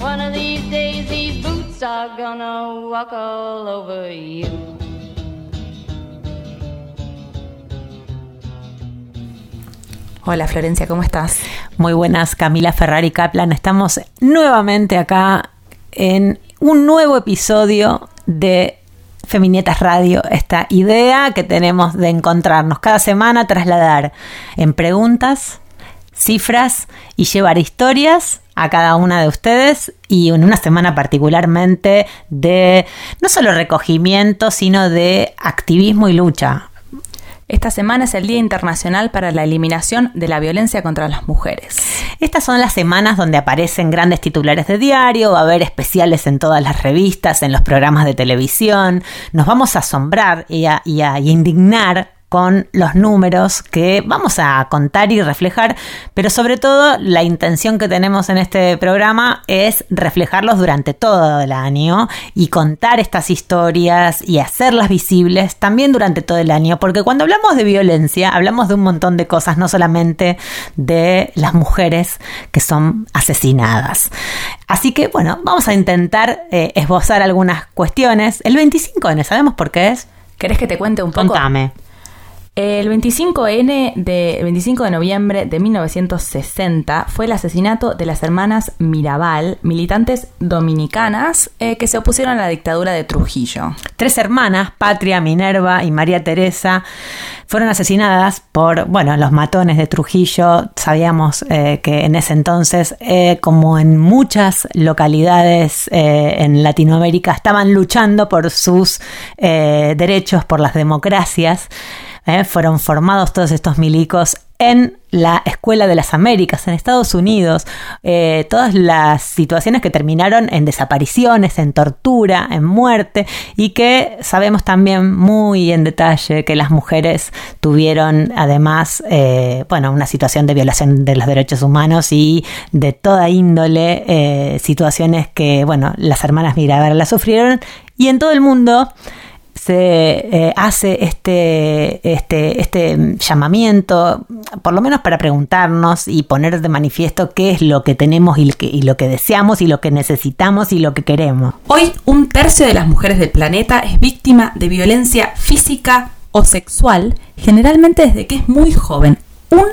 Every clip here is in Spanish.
One of these days, these boots are gonna walk all over you. Hola Florencia, ¿cómo estás? Muy buenas, Camila Ferrari Kaplan. Estamos nuevamente acá en un nuevo episodio de Feminietas Radio. Esta idea que tenemos de encontrarnos cada semana, trasladar en preguntas, cifras y llevar historias a cada una de ustedes y en una semana particularmente de no solo recogimiento, sino de activismo y lucha. Esta semana es el Día Internacional para la Eliminación de la Violencia contra las Mujeres. Estas son las semanas donde aparecen grandes titulares de diario, va a haber especiales en todas las revistas, en los programas de televisión. Nos vamos a asombrar y a, y a indignar con los números que vamos a contar y reflejar, pero sobre todo la intención que tenemos en este programa es reflejarlos durante todo el año y contar estas historias y hacerlas visibles también durante todo el año, porque cuando hablamos de violencia hablamos de un montón de cosas, no solamente de las mujeres que son asesinadas. Así que bueno, vamos a intentar eh, esbozar algunas cuestiones. El 25N, ¿sabemos por qué es? ¿Querés que te cuente un poco? Contame. El 25N de, el 25 de noviembre de 1960 fue el asesinato de las hermanas Mirabal, militantes dominicanas eh, que se opusieron a la dictadura de Trujillo. Tres hermanas, Patria, Minerva y María Teresa, fueron asesinadas por, bueno, los matones de Trujillo. Sabíamos eh, que en ese entonces, eh, como en muchas localidades en Latinoamérica, estaban luchando por sus derechos, por las democracias. Eh, fueron formados todos estos milicos en la Escuela de las Américas, en Estados Unidos, eh, todas las situaciones que terminaron en desapariciones, en tortura, en muerte, y que sabemos también muy en detalle que las mujeres tuvieron además, eh, bueno, una situación de violación de los derechos humanos y de toda índole, situaciones que, bueno, las hermanas Mirabal las sufrieron, y en todo el mundo se eh, hace este, este, este llamamiento, por lo menos para preguntarnos y poner de manifiesto qué es lo que tenemos y y lo que deseamos y lo que necesitamos y lo que queremos. Hoy un tercio de las mujeres del planeta es víctima de violencia física o sexual, generalmente desde que es muy joven. Un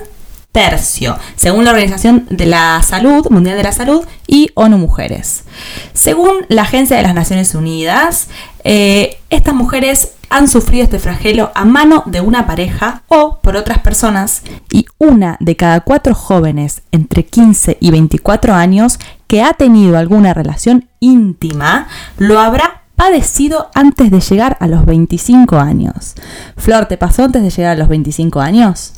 tercio, según la Organización de la Salud, Mundial de la Salud y ONU Mujeres. Según la Agencia de las Naciones Unidas, eh, estas mujeres han sufrido este flagelo a mano de una pareja o por otras personas y una de cada cuatro jóvenes entre 15 y 24 años que ha tenido alguna relación íntima lo habrá padecido antes de llegar a los 25 años. Flor, ¿te pasó antes de llegar a los 25 años?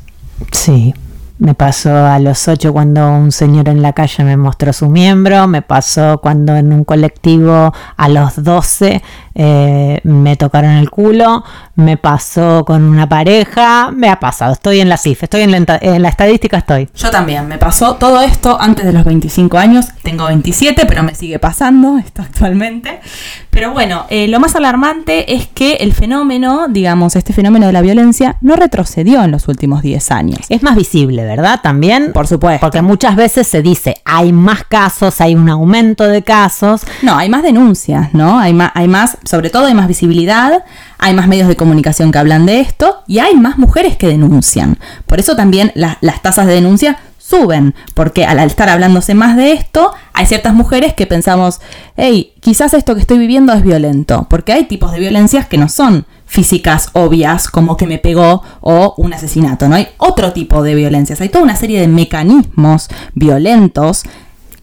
Sí. Me pasó a los 8 cuando un señor en la calle me mostró su miembro, me pasó cuando en un colectivo a los 12 eh, me tocaron el culo, me pasó con una pareja, me ha pasado, estoy en la cifra, estoy en la, en la estadística, estoy. Yo también, me pasó todo esto antes de los 25 años, tengo 27, pero me sigue pasando esto actualmente. Pero bueno, eh, lo más alarmante es que el fenómeno, digamos, este fenómeno de la violencia no retrocedió en los últimos 10 años. Es más visible, ¿verdad? También. Por supuesto. Porque muchas veces se dice, hay más casos, hay un aumento de casos. No, hay más denuncias, ¿no? Hay más, hay más, sobre todo hay más visibilidad, hay más medios de comunicación que hablan de esto y hay más mujeres que denuncian. Por eso también la- las tasas de denuncia suben, porque al estar hablándose más de esto, hay ciertas mujeres que pensamos, hey, quizás esto que estoy viviendo es violento, porque hay tipos de violencias que no son físicas obvias, como que me pegó o un asesinato, ¿no? Hay otro tipo de violencias, hay toda una serie de mecanismos violentos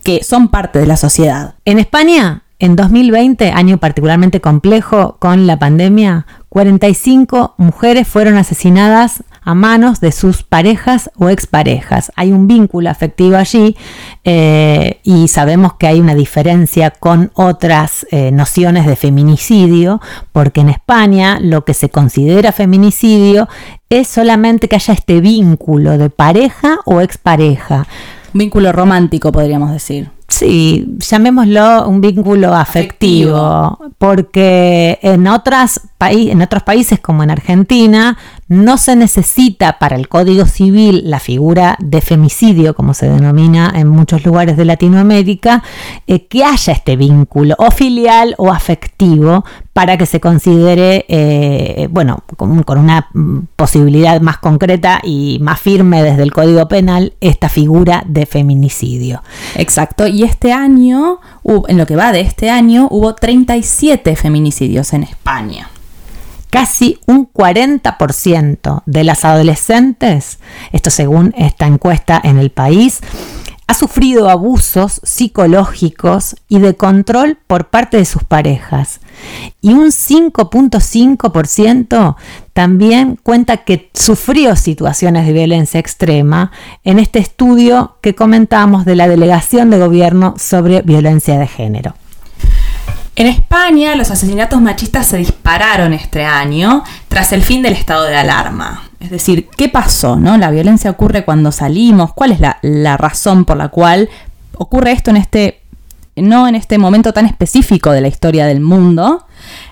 que son parte de la sociedad. En España, en 2020, año particularmente complejo con la pandemia, 45 mujeres fueron asesinadas a manos de sus parejas o exparejas. Hay un vínculo afectivo allí eh, y sabemos que hay una diferencia con otras eh, nociones de feminicidio, porque en España lo que se considera feminicidio es solamente que haya este vínculo de pareja o expareja. Vínculo romántico, podríamos decir. Sí, llamémoslo un vínculo afectivo, porque en, otras en otros países como en Argentina no se necesita para el Código Civil la figura de femicidio, como se denomina en muchos lugares de Latinoamérica, eh, que haya este vínculo o filial o afectivo para que se considere, eh, bueno, con, una posibilidad más concreta y más firme desde el Código Penal, esta figura de feminicidio. Exacto, y este año, en lo que va de este año, hubo 37 feminicidios en España casi un 40% de las adolescentes, esto según esta encuesta en el país, ha sufrido abusos psicológicos y de control por parte de sus parejas. Y un 5.5% también cuenta que sufrió situaciones de violencia extrema en este estudio que comentamos de la Delegación de Gobierno sobre Violencia de Género. En España, los asesinatos machistas se dispararon este año tras el fin del estado de alarma. Es decir, ¿qué pasó? No? La violencia ocurre cuando salimos. ¿Cuál es la, razón por la cual ocurre esto en este, no en este momento tan específico de la historia del mundo?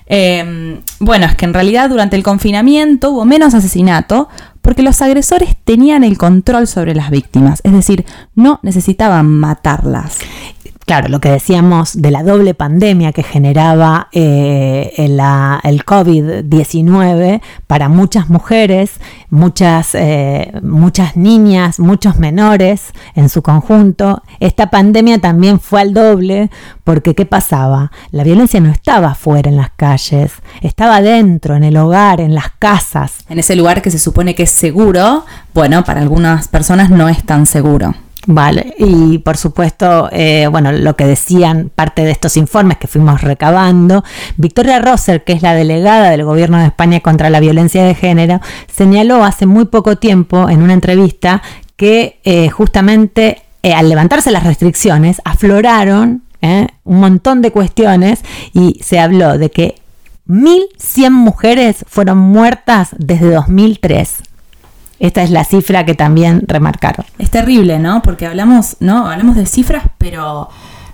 Em, bueno, es que en realidad durante el confinamiento hubo menos asesinato porque los agresores tenían el control sobre las víctimas, es decir, no necesitaban matarlas claro, lo que decíamos de la doble pandemia que generaba eh, el, COVID-19 para muchas mujeres, muchas, eh, muchas niñas, muchos menores en su conjunto, esta pandemia también fue al doble porque ¿qué pasaba? La violencia no estaba fuera en las calles, estaba dentro, en el hogar, en las casas. En ese lugar que se supone que es seguro, bueno, para algunas personas no es tan seguro. Vale, y por supuesto, eh, bueno, lo que decían parte de estos informes que fuimos recabando, Victoria Rosser, que es la delegada del Gobierno de España contra la violencia de género, señaló hace muy poco tiempo en una entrevista que eh, justamente eh, al levantarse las restricciones afloraron un montón de cuestiones y se habló de que 1.100 mujeres fueron muertas desde 2003 esta es la cifra que también remarcaron. Es terrible, ¿no? Porque hablamos, ¿no? Hablamos de cifras, pero,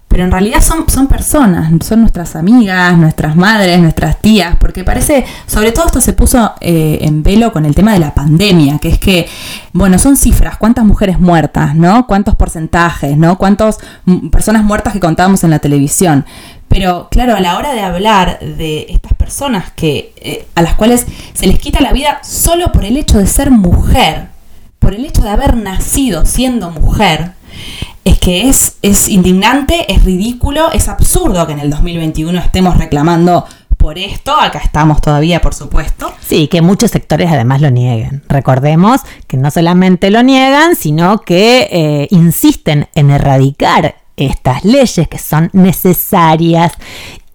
pero en realidad son, son personas, son nuestras amigas, nuestras madres, nuestras tías, porque parece, sobre todo esto se puso eh, en velo con el tema de la pandemia, que es que, bueno, son cifras, cuántas mujeres muertas, ¿no? Cuántos porcentajes, ¿no? Cuántas personas muertas que contábamos en la televisión. Pero claro, a la hora de hablar de estas personas que, eh, a las cuales se les quita la vida solo por el hecho de ser mujer, por el hecho de haber nacido siendo mujer, es que es, es indignante, es ridículo, es absurdo que en el 2021 estemos reclamando por esto. Acá estamos todavía, por supuesto. Sí, que muchos sectores además lo nieguen. Recordemos que no solamente lo niegan, sino que eh, insisten en erradicar estas leyes que son necesarias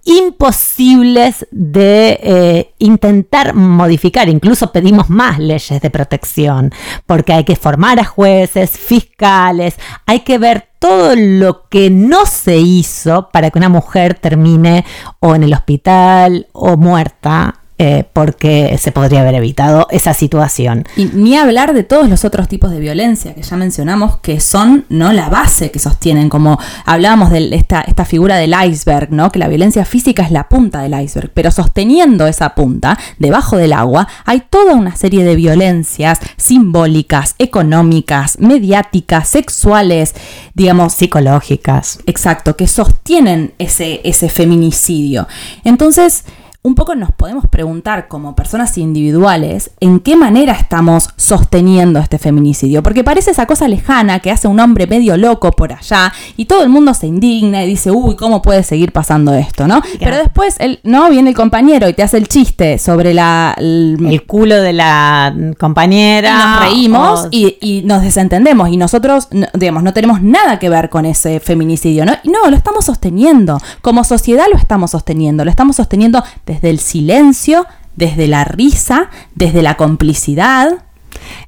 imposibles de eh, intentar modificar. Incluso pedimos más leyes de protección, porque hay que formar a jueces, fiscales, hay que ver todo lo que no se hizo para que una mujer termine o en el hospital o muerta eh, porque se podría haber evitado esa situación. Y ni hablar de todos los otros tipos de violencia que ya mencionamos que son no la base que sostienen, como hablábamos de esta, esta figura del iceberg, ¿no? que la violencia física es la punta del iceberg, pero sosteniendo esa punta, debajo del agua, hay toda una serie de violencias simbólicas, económicas, mediáticas, sexuales, digamos, psicológicas. Exacto, que sostienen ese, ese feminicidio. Entonces, un poco nos podemos preguntar como personas individuales en qué manera estamos sosteniendo este feminicidio, porque parece esa cosa lejana que hace un hombre medio loco por allá y todo el mundo se indigna y dice, uy, ¿cómo puede seguir pasando esto? ¿no? Pero después el, no viene el compañero y te hace el chiste sobre la, el, culo de la compañera. Y nos reímos y, y, nos desentendemos y nosotros, digamos, no tenemos nada que ver con ese feminicidio, ¿no? Y no, lo estamos sosteniendo, como sociedad lo estamos sosteniendo, lo estamos sosteniendo desde el silencio, desde la risa, desde la complicidad.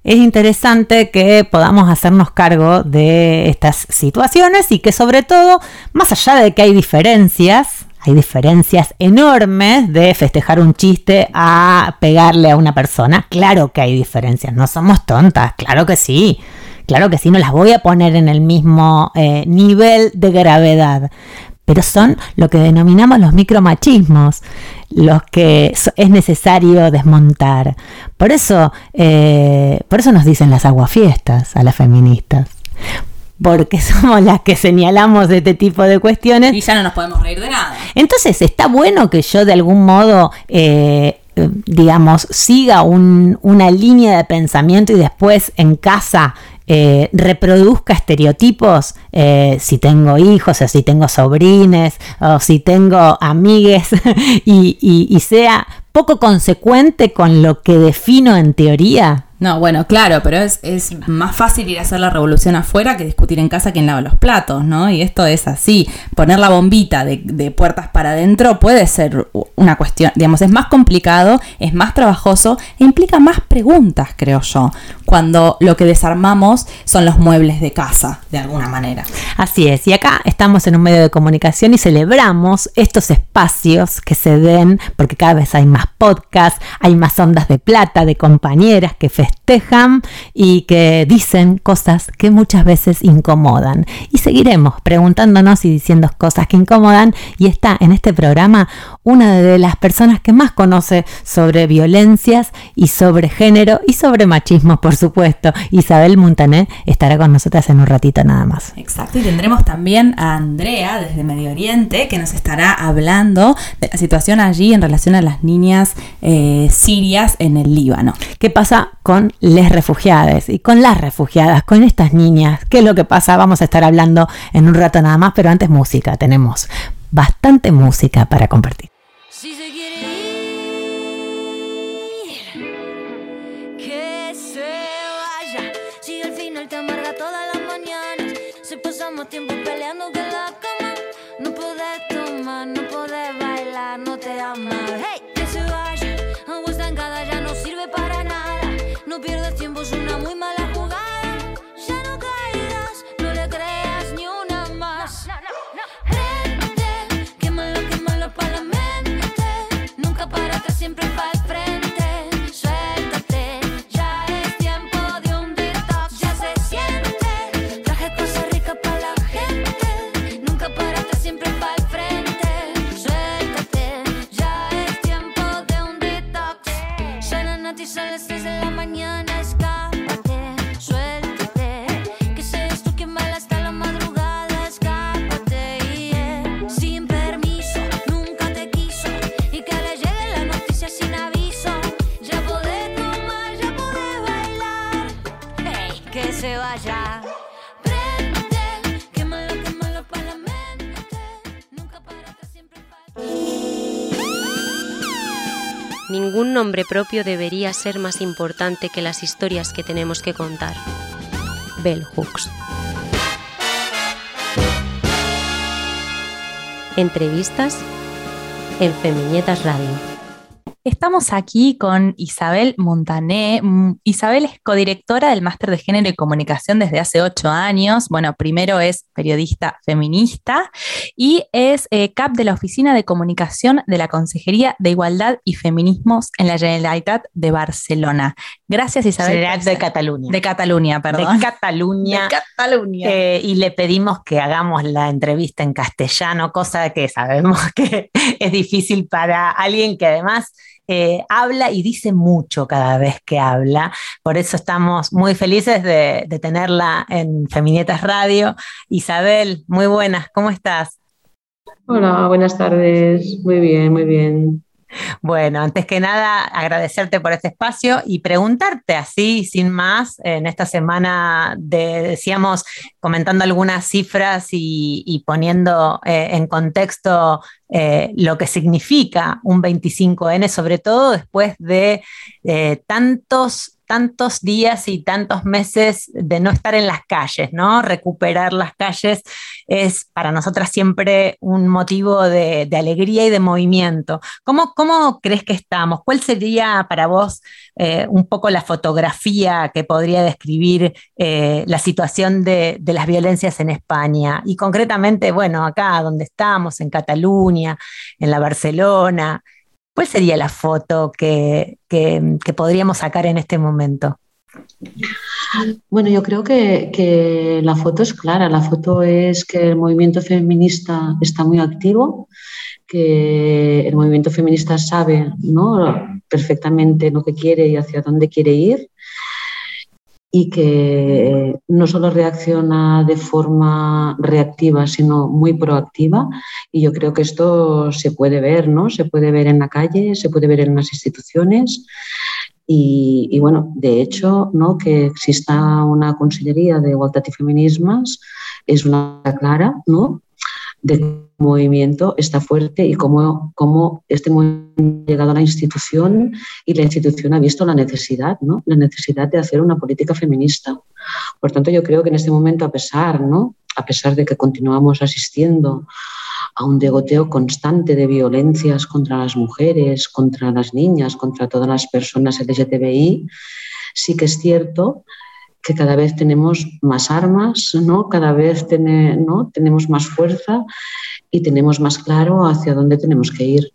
Es interesante que podamos hacernos cargo de estas situaciones y que sobre todo, más allá de que hay diferencias, hay diferencias enormes de festejar un chiste a pegarle a una persona. Claro que hay diferencias, no somos tontas, claro que sí. Claro que sí, no las voy a poner en el mismo eh, nivel de gravedad pero son lo que denominamos los micromachismos, los que es necesario desmontar. Por eso, eh, por eso nos dicen las aguafiestas a las feministas. Porque somos las que señalamos este tipo de cuestiones. Y ya no nos podemos reír de nada. Entonces, está bueno que yo de algún modo eh, eh, digamos, siga una línea de pensamiento y después en casa eh, reproduzca estereotipos, eh, si tengo hijos, o si tengo sobrines, o si tengo amigues, y sea poco consecuente con lo que defino en teoría. No, bueno, claro, pero es, más fácil ir a hacer la revolución afuera que discutir en casa quién lava los platos, ¿no? Y esto es así. Poner la bombita de, de, puertas para adentro puede ser una cuestión, digamos, es más complicado, es más trabajoso e implica más preguntas, creo yo, cuando lo que desarmamos son los muebles de casa, de alguna manera. Así es, y acá estamos en un medio de comunicación y celebramos estos espacios que se den, porque cada vez hay más podcasts, hay más ondas de plata, de compañeras que festejan y que dicen cosas que muchas veces incomodan. Y seguiremos preguntándonos y diciendo cosas que incomodan. Y está en este programa una de las personas que más conoce sobre violencias y sobre género y sobre machismo, por supuesto. Isabel Montané estará con nosotras en un ratito nada más. Exacto, y tendremos también a Andrea desde Medio Oriente que nos estará hablando de la situación allí en relación a las niñas eh, sirias en el Líbano. ¿Qué pasa con les refugiadas y con las refugiadas, con estas niñas. ¿Qué es lo que pasa? Vamos a estar hablando en un rato nada más, pero antes música. Tenemos bastante música para compartir. Peleando que la cama, no podés tomar, no podés bailar, no te amas. Hey, que se vaya, agua estancada ya no sirve para nada. No pierdas tiempo, es una muy mala Ningún nombre propio debería ser más importante que las historias que tenemos que contar. Bell Hooks. Entrevistas en Femiñetas Radio. Estamos aquí con Isabel Montané. Mm, Isabel es codirectora del Máster de Género y Comunicación desde hace ocho años. Bueno, primero es periodista feminista y es eh, CAP de la Oficina de Comunicación de la Consejería de Igualdad y Feminismos en la Generalitat de Barcelona. Gracias, Isabel. Generalitat de Cataluña. De Cataluña, perdón. De Cataluña. De Cataluña. Eh, y le pedimos que hagamos la entrevista en castellano, cosa que sabemos que es difícil para alguien que además habla y dice mucho cada vez que habla. Por eso estamos muy felices de, de tenerla en Feminietas Radio. Isabel, muy buenas, ¿cómo estás? Hola, buenas tardes. Muy bien, muy bien. Bueno, antes que nada, agradecerte por este espacio y preguntarte así, sin más, en esta semana de, decíamos, comentando algunas cifras y, poniendo eh, en contexto eh, lo que significa un 25N, sobre todo después de eh, tantos tantos días y tantos meses de no estar en las calles, ¿no? Recuperar las calles es para nosotras siempre un motivo de, alegría y de movimiento. ¿Cómo, ¿Cómo, crees que estamos? ¿Cuál sería para vos eh, un poco la fotografía que podría describir eh, la situación de, de, las violencias en España? Y concretamente, bueno, acá donde estamos, en Cataluña, en la Barcelona. ¿Cuál sería la foto que, que, que podríamos sacar en este momento? Bueno, yo creo que, que, la foto es clara. La foto es que el movimiento feminista está muy activo, que el movimiento feminista sabe ¿no? perfectamente lo que quiere y hacia dónde quiere ir y que no solo reacciona de forma reactiva, sino muy proactiva. Y yo creo que esto se puede ver, ¿no? Se puede ver en la calle, se puede ver en las instituciones. Y, y bueno, de hecho, ¿no? que exista una Consellería de Igualdad y Feminismos es una clara, ¿no? De movimiento está fuerte y cómo, cómo este movimiento ha llegado a la institución y la institución ha visto la necesidad, ¿no? la necesidad de hacer una política feminista. Por tanto, yo creo que en este momento, a pesar, ¿no? a pesar de que continuamos asistiendo a un degoteo constante de violencias contra las mujeres, contra las niñas, contra todas las personas LGTBI, sí que es cierto que cada vez tenemos más armas, ¿no? cada vez ¿no? tenemos más fuerza y tenemos más claro hacia dónde tenemos que ir.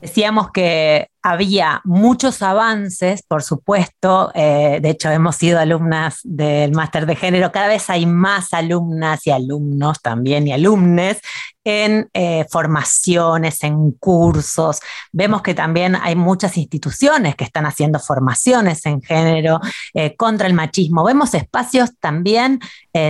Decíamos que había muchos avances, por supuesto. Eh, de hecho, hemos sido alumnas del máster de género. Cada vez hay más alumnas y alumnos también y alumnes en eh, formaciones, en cursos. Vemos que también hay muchas instituciones que están haciendo formaciones en género eh, contra el machismo. Vemos espacios también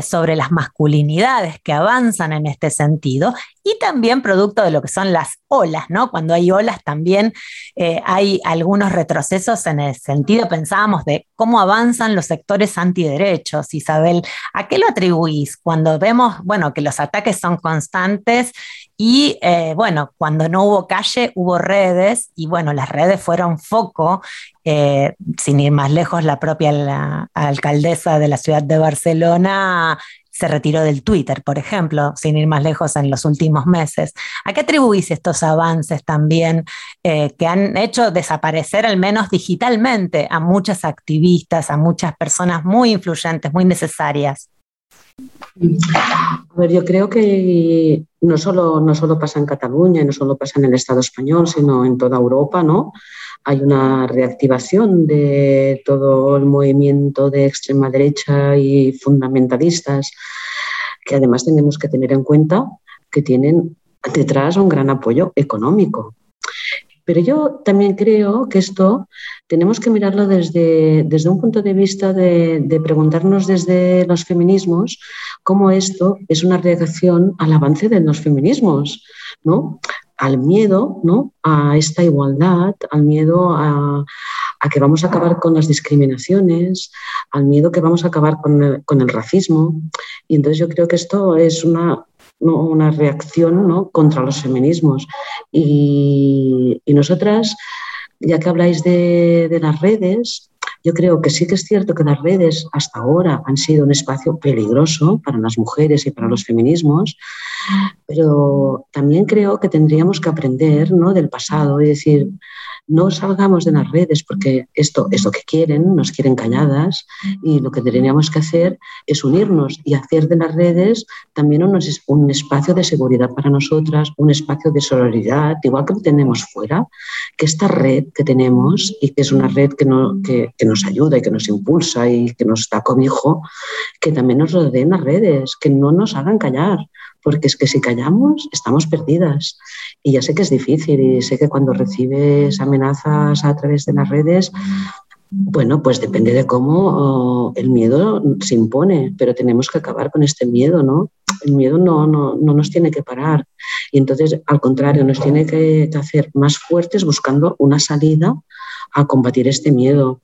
sobre las masculinidades que avanzan en este sentido y también producto de lo que son las olas, ¿no? Cuando hay olas también eh, hay algunos retrocesos en el sentido, pensábamos, de cómo avanzan los sectores antiderechos. Isabel, ¿a qué lo atribuís cuando vemos, bueno, que los ataques son constantes y, eh, bueno, cuando no hubo calle, hubo redes y, bueno, las redes fueron foco, eh, sin ir más lejos, la propia alcaldesa de la ciudad de Barcelona se retiró del Twitter, por ejemplo, sin ir más lejos en los últimos meses. ¿A qué atribuís estos avances también eh, que han hecho desaparecer, al menos digitalmente, a muchas activistas, a muchas personas muy influyentes, muy necesarias? A ver, yo creo que no solo, no solo pasa en Cataluña, no solo pasa en el Estado español, sino en toda Europa, ¿no? Hay una reactivación de todo el movimiento de extrema derecha y fundamentalistas, que además tenemos que tener en cuenta que tienen detrás un gran apoyo económico. Pero yo también creo que esto tenemos que mirarlo desde, desde un punto de vista de, preguntarnos desde los feminismos cómo esto es una reacción al avance de los feminismos, ¿no? al miedo ¿no? a esta igualdad, al miedo a, a, que vamos a acabar con las discriminaciones, al miedo que vamos a acabar con el, con el racismo. Y entonces yo creo que esto es una, una reacción ¿no? contra los feminismos. Y, y, nosotras, ya que habláis de, de las redes, yo creo que sí que es cierto que las redes hasta ahora han sido un espacio peligroso para las mujeres y para los feminismos, pero también creo que tendríamos que aprender ¿no? del pasado y decir, no salgamos de las redes porque esto es lo que quieren, nos quieren calladas y lo que tendríamos que hacer es unirnos y hacer de las redes también un, un espacio de seguridad para nosotras, un espacio de solidaridad, igual que tenemos fuera, que esta red que tenemos y que es una red que, no, que, que nos ayuda y que nos impulsa y que nos da cobijo, que también nos rodeen las redes, que no nos hagan callar, porque es que si callamos estamos perdidas. Y ya sé que es difícil y sé que cuando recibes amenazas a través de las redes, bueno, pues depende de cómo oh, el miedo se impone, pero tenemos que acabar con este miedo, ¿no? el miedo no, no, no nos tiene que parar. Y entonces, al contrario, nos tiene que hacer más fuertes buscando una salida a combatir este miedo.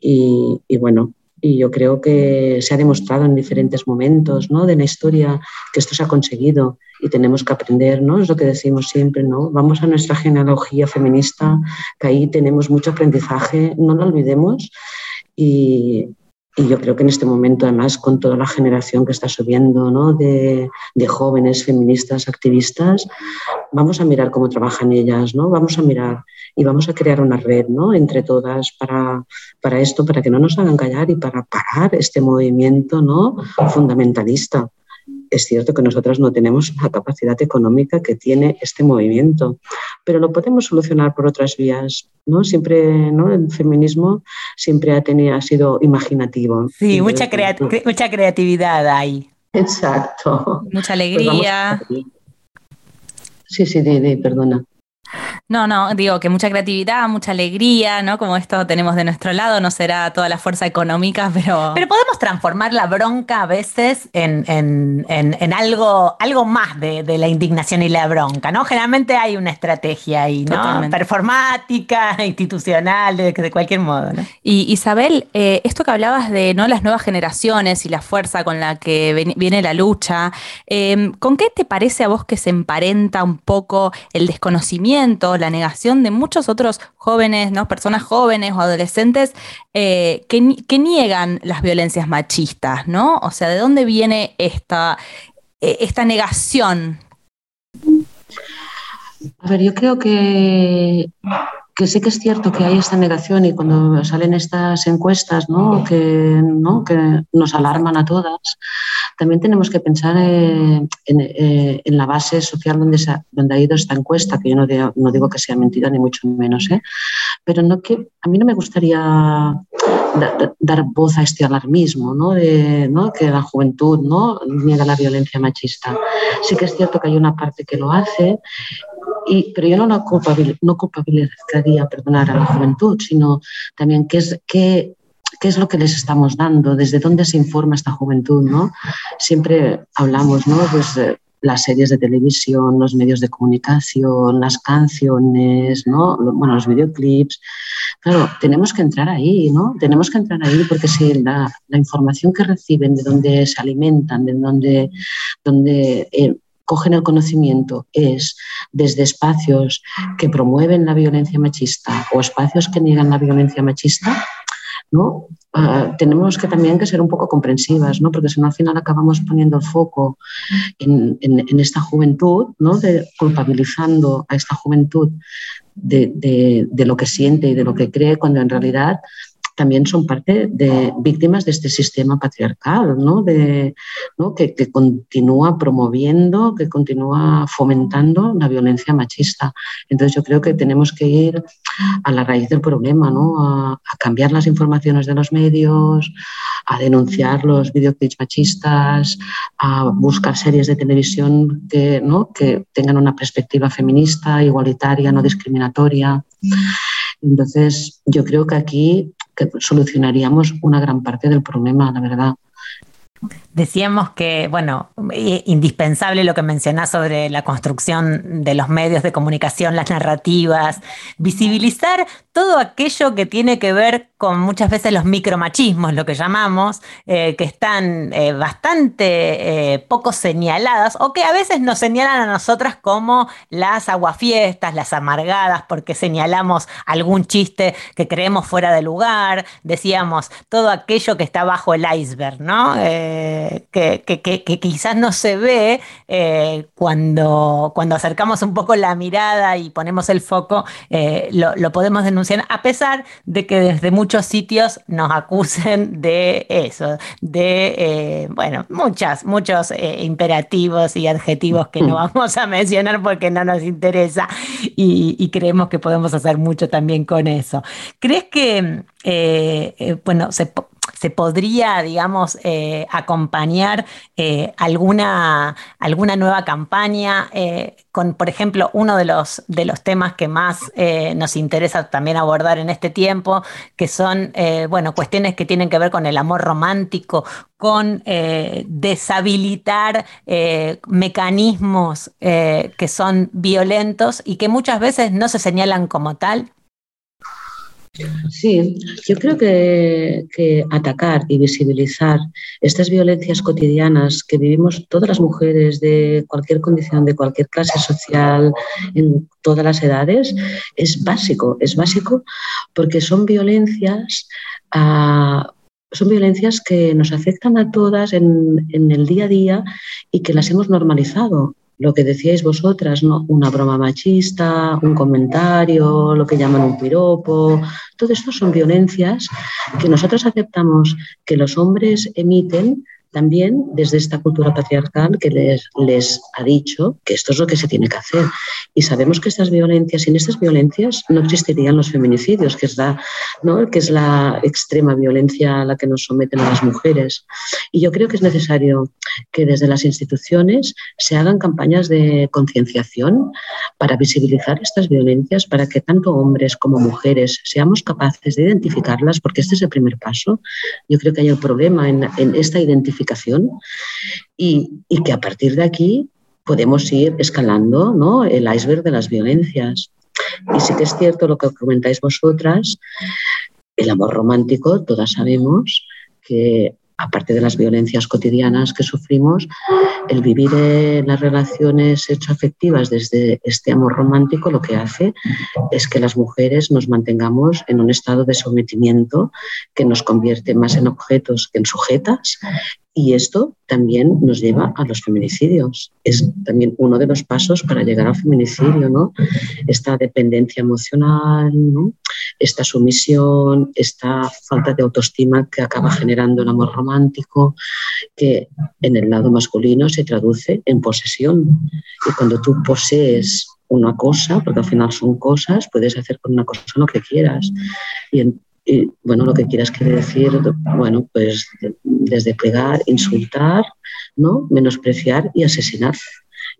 Y, bueno, y yo creo que se ha demostrado en diferentes momentos ¿no? de la historia que esto se ha conseguido y tenemos que aprender, ¿no? Es lo que decimos siempre, ¿no? Vamos a nuestra genealogía feminista, que ahí tenemos mucho aprendizaje, no lo olvidemos. Y, y yo creo que en este momento, además, con toda la generación que está subiendo, ¿no? de, de, jóvenes feministas, activistas, vamos a mirar cómo trabajan ellas, ¿no? Vamos a mirar y vamos a crear una red, ¿no? Entre todas para, para esto, para que no nos hagan callar y para parar este movimiento, ¿no? Fundamentalista es cierto que nosotras no tenemos la capacidad económica que tiene este movimiento, pero lo podemos solucionar por otras vías, ¿no? Siempre, ¿no? El feminismo siempre ha, tenido, ha sido imaginativo. Sí, mucha, creat mucha creatividad hay. Exacto. Mucha alegría. Pues sí, sí, di, di, perdona. No, no, digo que mucha creatividad, mucha alegría, ¿no? Como esto tenemos de nuestro lado, no será toda la fuerza económica, pero... Pero podemos transformar la bronca a veces en, en, en, en algo, algo más de, de, la indignación y la bronca, ¿no? Generalmente hay una estrategia ahí, ¿no? Totalmente. Performática, institucional, de, de, cualquier modo, ¿no? Y Isabel, eh, esto que hablabas de ¿no? las nuevas generaciones y la fuerza con la que viene la lucha, eh, ¿con qué te parece a vos que se emparenta un poco el desconocimiento, la negación de muchos otros jóvenes, ¿no? personas jóvenes o adolescentes eh, que, que, niegan las violencias machistas, ¿no? O sea, ¿de dónde viene esta, eh, esta negación? A ver, yo creo que, que sí que es cierto que hay esta negación y cuando salen estas encuestas ¿no? Que, ¿no? que nos alarman a todas, también tenemos que pensar eh, en, eh, en, la base social donde, se ha, donde ha ido esta encuesta, que yo no digo, no digo que sea mentira ni mucho menos, ¿eh? pero no que, a mí no me gustaría da, dar voz a este alarmismo, ¿no? De, ¿no? que la juventud ¿no? niega la violencia machista. Sí que es cierto que hay una parte que lo hace y, pero yo no, no culpabilizaría perdonar a la juventud, sino también qué es, qué, qué es lo que les estamos dando, desde dónde se informa esta juventud, ¿no? Siempre hablamos, ¿no? Pues, eh, las series de televisión, los medios de comunicación, las canciones, ¿no? Bueno, los videoclips. Claro, tenemos que entrar ahí, ¿no? Tenemos que entrar ahí porque si la, la información que reciben, de dónde se alimentan, de dónde, dónde eh, cogen el conocimiento es desde espacios que promueven la violencia machista o espacios que niegan la violencia machista, ¿no? Uh, tenemos que también que ser un poco comprensivas, ¿no? porque si no al final acabamos poniendo el foco en, en, esta juventud, ¿no? de, culpabilizando a esta juventud de, de, lo que siente y de lo que cree, cuando en realidad también son parte de víctimas de este sistema patriarcal, ¿no? De, ¿no? Que, que, continúa promoviendo, que continúa fomentando la violencia machista. Entonces yo creo que tenemos que ir a la raíz del problema, ¿no? A, a cambiar las informaciones de los medios, a denunciar los videoclips machistas, a buscar series de televisión que, ¿no? que tengan una perspectiva feminista, igualitaria, no discriminatoria. Entonces, yo creo que aquí que solucionaríamos una gran parte del problema, la verdad. Decíamos que, bueno, indispensable lo que mencionás sobre la construcción de los medios de comunicación, las narrativas, visibilizar todo aquello que tiene que ver con muchas veces los micromachismos, lo que llamamos, eh, que están eh, bastante eh, poco señaladas o que a veces nos señalan a nosotras como las aguafiestas, las amargadas, porque señalamos algún chiste que creemos fuera de lugar, decíamos todo aquello que está bajo el iceberg, ¿no? Que, que, que, que, quizás no se ve eh, cuando, cuando acercamos un poco la mirada y ponemos el foco, eh, lo, lo, podemos denunciar, a pesar de que desde muchos sitios nos acusen de eso, de, eh, bueno, muchas, muchos imperativos y adjetivos que no vamos a mencionar porque no nos interesa y, y creemos que podemos hacer mucho también con eso. ¿Crees que, bueno, se podría, digamos, eh, acompañar eh, alguna, alguna nueva campaña eh, con, por ejemplo, uno de los, de los temas que más eh, nos interesa también abordar en este tiempo, que son, eh, bueno, cuestiones que tienen que ver con el amor romántico, con eh, deshabilitar eh, mecanismos eh, que son violentos y que muchas veces no se señalan como tal. Sí, yo creo que, atacar y visibilizar estas violencias cotidianas que vivimos todas las mujeres de cualquier condición, de cualquier clase social, en todas las edades, es básico. Es básico porque son violencias, ah, son violencias que nos afectan a todas en el día a día y que las hemos normalizado lo que decíais vosotras, ¿no? Una broma machista, un comentario, lo que llaman un piropo, todo esto son violencias que nosotros aceptamos que los hombres emiten también desde esta cultura patriarcal que les, les ha dicho que esto es lo que se tiene que hacer. Y sabemos que estas violencias, sin estas violencias no existirían los feminicidios, que es la, ¿no? que es la extrema violencia a la que nos someten a las mujeres. Y yo creo que es necesario que desde las instituciones se hagan campañas de concienciación para visibilizar estas violencias, para que tanto hombres como mujeres seamos capaces de identificarlas, porque este es el primer paso. Yo creo que hay un problema en, en esta identificación y, y, que a partir de aquí podemos ir escalando ¿no? el iceberg de las violencias. Y sí que es cierto lo que comentáis vosotras, el amor romántico, todas sabemos que aparte de las violencias cotidianas que sufrimos, el vivir en las relaciones sexoafectivas desde este amor romántico lo que hace es que las mujeres nos mantengamos en un estado de sometimiento que nos convierte más en objetos que en sujetas y esto también nos lleva a los feminicidios. Es también uno de los pasos para llegar al feminicidio, ¿no? Esta dependencia emocional, esta sumisión, esta falta de autoestima que acaba generando el amor romántico, que en el lado masculino se traduce en posesión. Y cuando tú posees una cosa, porque al final son cosas, puedes hacer con una cosa lo que quieras. Y, en, y bueno, lo que quieras quiere decir, bueno, pues desde pegar, insultar, ¿no? menospreciar y asesinar.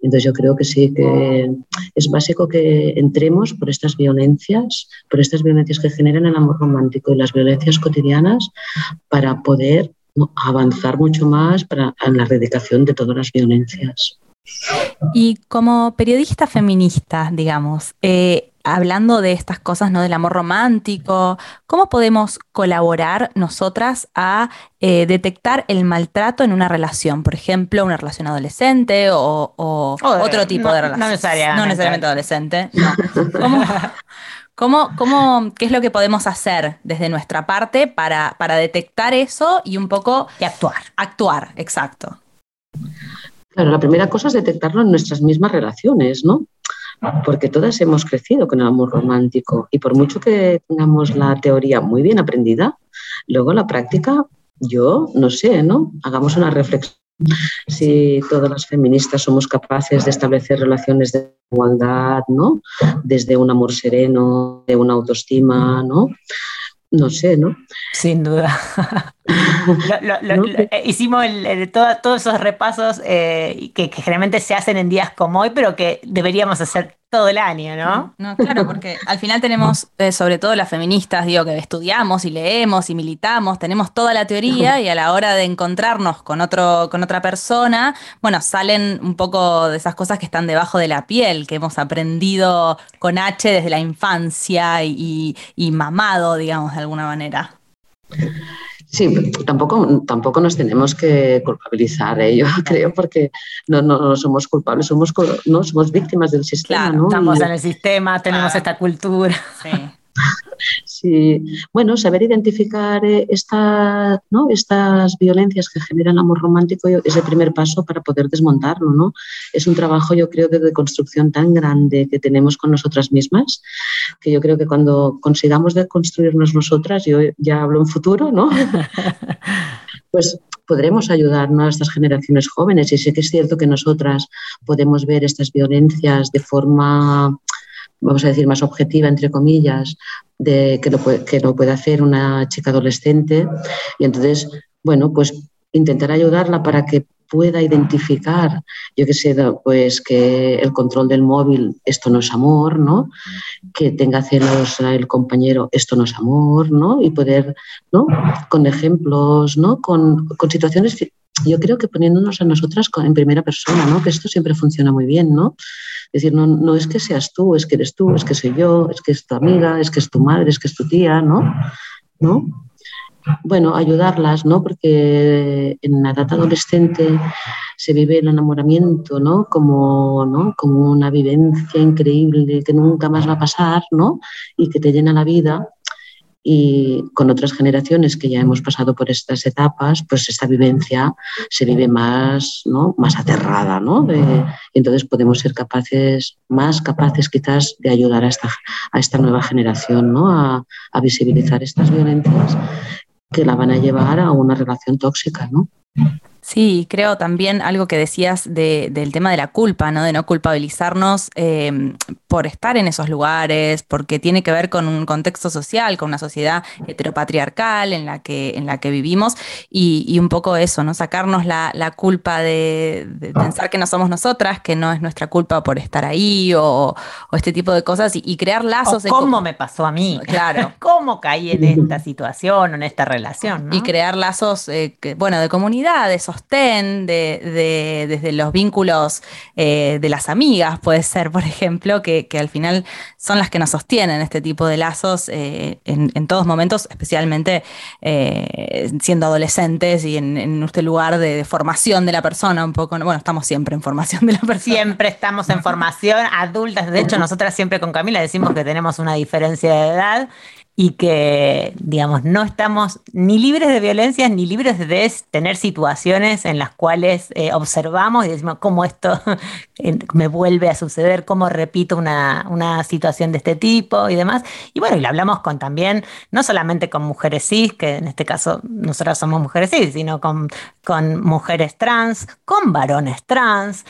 Entonces yo creo que sí que es básico que entremos por estas violencias, por estas violencias que generan el amor romántico y las violencias cotidianas para poder avanzar mucho más para, en la erradicación de todas las violencias. Y como periodista feminista, digamos, eh, hablando de estas cosas, ¿no? Del amor romántico, ¿cómo podemos colaborar nosotras a eh, detectar el maltrato en una relación? Por ejemplo, una relación adolescente o, otro tipo no- de no relación. necesariamente. No necesariamente adolescente. no. ¿Cómo, cómo- cómo- qué es lo que podemos hacer desde nuestra parte para, para detectar eso y un poco Y actuar. actuar? Exacto. Claro, la primera cosa es detectarlo en nuestras mismas relaciones, ¿no? Porque todas hemos crecido con el amor romántico y por mucho que tengamos la teoría muy bien aprendida, luego la práctica, yo no sé, ¿no? Hagamos una reflexión. Si todas las feministas somos capaces de establecer relaciones de igualdad, ¿no? Desde un amor sereno, de una autoestima, ¿no? No sé, ¿no? Sin duda. Lo- lo- lo- ¿No? lo- eh, hicimos el- el- todo- todos esos repasos eh, que, que generalmente se hacen en días como hoy, pero que deberíamos hacer todo el año, ¿no? No, claro, porque al final tenemos, eh, sobre todo las feministas, digo, que estudiamos y leemos y militamos, tenemos toda la teoría y a la hora de encontrarnos con otro, con otra persona, bueno, salen un poco de esas cosas que están debajo de la piel, que hemos aprendido con H desde la infancia y, y mamado, digamos, de alguna manera. Sí, tampoco, tampoco nos tenemos que culpabilizar, ¿eh? yo creo, porque no, no, no somos culpables, somos, no, somos víctimas del sistema. Claro, ¿no? Estamos Y- en el sistema, tenemos Ah. esta cultura. Sí. Sí, bueno, saber identificar eh, esta, ¿no? estas violencias que generan el amor romántico es el primer paso para poder desmontarlo, ¿no? Es un trabajo, yo creo, de deconstrucción tan grande que tenemos con nosotras mismas, que yo creo que cuando consigamos deconstruirnos nosotras, yo ya hablo en futuro, ¿no? pues podremos ayudar ¿no? a estas generaciones jóvenes. Y sí que es cierto que nosotras podemos ver estas violencias de forma vamos a decir, más objetiva, entre comillas, de que lo, puede, que lo puede hacer una chica adolescente. Y entonces, bueno, pues intentar ayudarla para que pueda identificar, yo que sé, pues que el control del móvil, esto no es amor, ¿no? Que tenga celos el compañero, esto no es amor, ¿no? Y poder, ¿no? Con ejemplos, ¿no? Con, con situaciones, yo creo que poniéndonos a nosotras en primera persona, ¿no? Que esto siempre funciona muy bien, ¿no? Es decir, no, no es que seas tú, es que eres tú, es que soy yo, es que es tu amiga, es que es tu madre, es que es tu tía, ¿no? ¿No? bueno, ayudarlas, ¿no? Porque en la edad adolescente se vive el enamoramiento, ¿no? Como, ¿no? Como una vivencia increíble que nunca más va a pasar, ¿no? Y que te llena la vida. Y con otras generaciones que ya hemos pasado por estas etapas, pues esta vivencia se vive más, ¿no? más aterrada, ¿no? Entonces podemos ser capaces, más capaces quizás de ayudar a esta, a esta nueva generación, ¿no? A, a visibilizar estas violencias que la van a llevar a una relación tóxica, ¿no? Sí, creo también algo que decías de, del tema de la culpa, ¿no? De no culpabilizarnos eh, por estar en esos lugares, porque tiene que ver con un contexto social, con una sociedad heteropatriarcal en la que, en la que vivimos, y, y un poco eso, ¿no? Sacarnos la, la culpa de, de, pensar que no somos nosotras, que no es nuestra culpa por estar ahí, o, o este tipo de cosas, y, y crear lazos. O ¿Cómo me pasó a mí? Claro. ¿Cómo caí en esta situación o en esta relación? ¿no? Y crear lazos, eh, que, bueno, de comunidad, de sostén, de, de, desde los vínculos eh, de las amigas, puede ser, por ejemplo, que, al final son las que nos sostienen este tipo de lazos eh, en, todos momentos, especialmente eh, siendo adolescentes y en, en este lugar de, de, formación de la persona, un poco, bueno, estamos siempre en formación de la persona. Siempre estamos en formación adultas, de hecho nosotras siempre con Camila decimos que tenemos una diferencia de edad y que, digamos, no estamos ni libres de violencias ni libres de tener situaciones en las cuales eh, observamos y decimos cómo esto me vuelve a suceder, cómo repito una, una, situación de este tipo y demás. Y bueno, y lo hablamos con también, no solamente con mujeres cis, que en este caso nosotras somos mujeres cis, sino con, con mujeres trans, con varones trans,